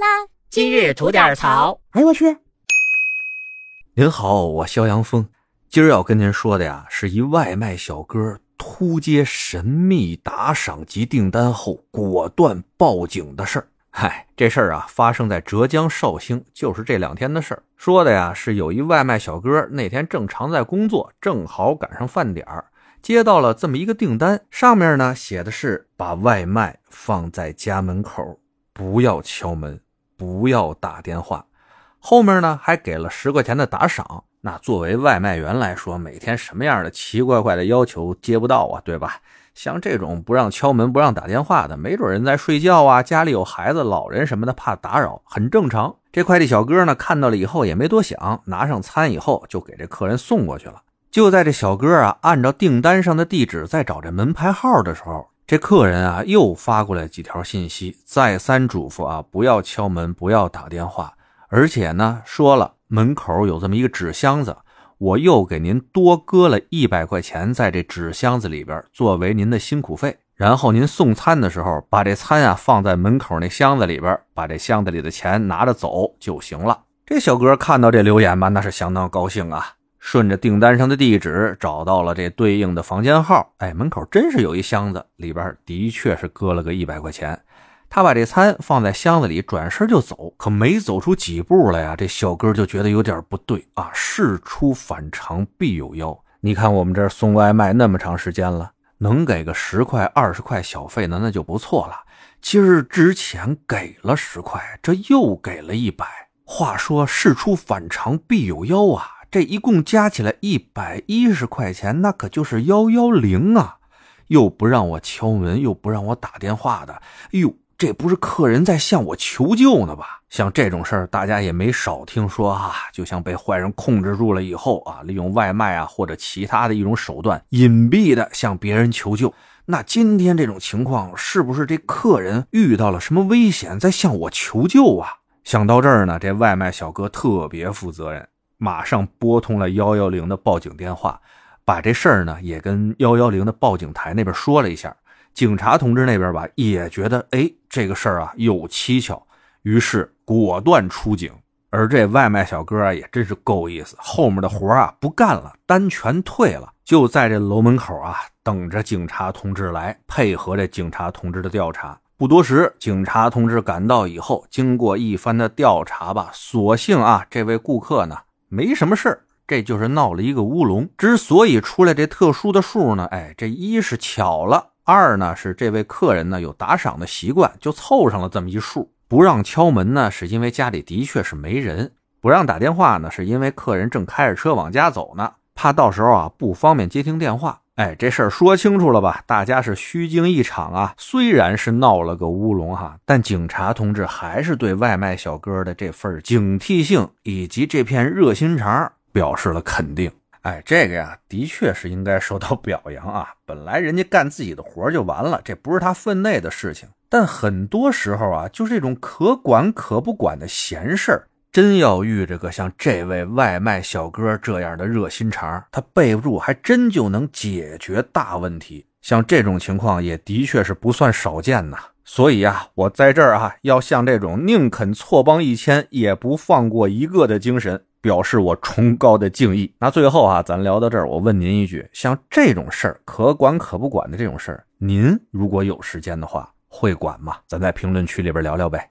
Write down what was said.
啦，今日吐点槽。哎呦我去！您好，我肖阳峰，今儿要跟您说的呀，是一外卖小哥突接神秘打赏及订单后果断报警的事儿。嗨，这事儿啊，发生在浙江绍兴，就是这两天的事儿。说的呀，是有一外卖小哥那天正常在工作，正好赶上饭点儿，接到了这么一个订单，上面呢写的是把外卖放在家门口，不要敲门，不要打电话。后面呢还给了十块钱的打赏。那作为外卖员来说，每天什么样的奇怪怪的要求接不到啊，对吧？像这种不让敲门、不让打电话的，没准人在睡觉啊，家里有孩子、老人什么的，怕打扰，很正常。这快递小哥呢，看到了以后也没多想，拿上餐以后就给这客人送过去了。就在这小哥啊，按照订单上的地址在找这门牌号的时候，这客人啊又发过来几条信息，再三嘱咐啊，不要敲门，不要打电话，而且呢，说了门口有这么一个纸箱子。我又给您多搁了一百块钱在这纸箱子里边，作为您的辛苦费。然后您送餐的时候，把这餐啊放在门口那箱子里边，把这箱子里的钱拿着走就行了。这小哥看到这留言吧，那是相当高兴啊！顺着订单上的地址找到了这对应的房间号，哎，门口真是有一箱子，里边的确是搁了个一百块钱。他把这餐放在箱子里，转身就走。可没走出几步来呀，这小哥就觉得有点不对啊！事出反常必有妖。你看我们这送外卖那么长时间了，能给个十块、二十块小费呢，那就不错了。今儿之前给了十块，这又给了一百。话说事出反常必有妖啊！这一共加起来一百一十块钱，那可就是幺幺零啊！又不让我敲门，又不让我打电话的，哎呦！这不是客人在向我求救呢吧？像这种事儿，大家也没少听说啊。就像被坏人控制住了以后啊，利用外卖啊或者其他的一种手段，隐蔽的向别人求救。那今天这种情况，是不是这客人遇到了什么危险，在向我求救啊？想到这儿呢，这外卖小哥特别负责任，马上拨通了幺幺零的报警电话，把这事儿呢也跟幺幺零的报警台那边说了一下。警察同志那边吧，也觉得哎，这个事儿啊有蹊跷，于是果断出警。而这外卖小哥啊，也真是够意思，后面的活啊不干了，单全退了，就在这楼门口啊等着警察同志来配合这警察同志的调查。不多时，警察同志赶到以后，经过一番的调查吧，所幸啊，这位顾客呢没什么事儿，这就是闹了一个乌龙。之所以出来这特殊的数呢，哎，这一是巧了。二呢是这位客人呢有打赏的习惯，就凑上了这么一数。不让敲门呢，是因为家里的确是没人；不让打电话呢，是因为客人正开着车往家走呢，怕到时候啊不方便接听电话。哎，这事儿说清楚了吧？大家是虚惊一场啊！虽然是闹了个乌龙哈，但警察同志还是对外卖小哥的这份警惕性以及这片热心肠表示了肯定。哎，这个呀，的确是应该受到表扬啊！本来人家干自己的活就完了，这不是他分内的事情。但很多时候啊，就是这种可管可不管的闲事儿，真要遇着个像这位外卖小哥这样的热心肠，他备不住，还真就能解决大问题。像这种情况，也的确是不算少见呐。所以啊，我在这儿啊，要像这种宁肯错帮一千，也不放过一个的精神。表示我崇高的敬意。那最后啊，咱聊到这儿，我问您一句：像这种事儿可管可不管的这种事儿，您如果有时间的话，会管吗？咱在评论区里边聊聊呗。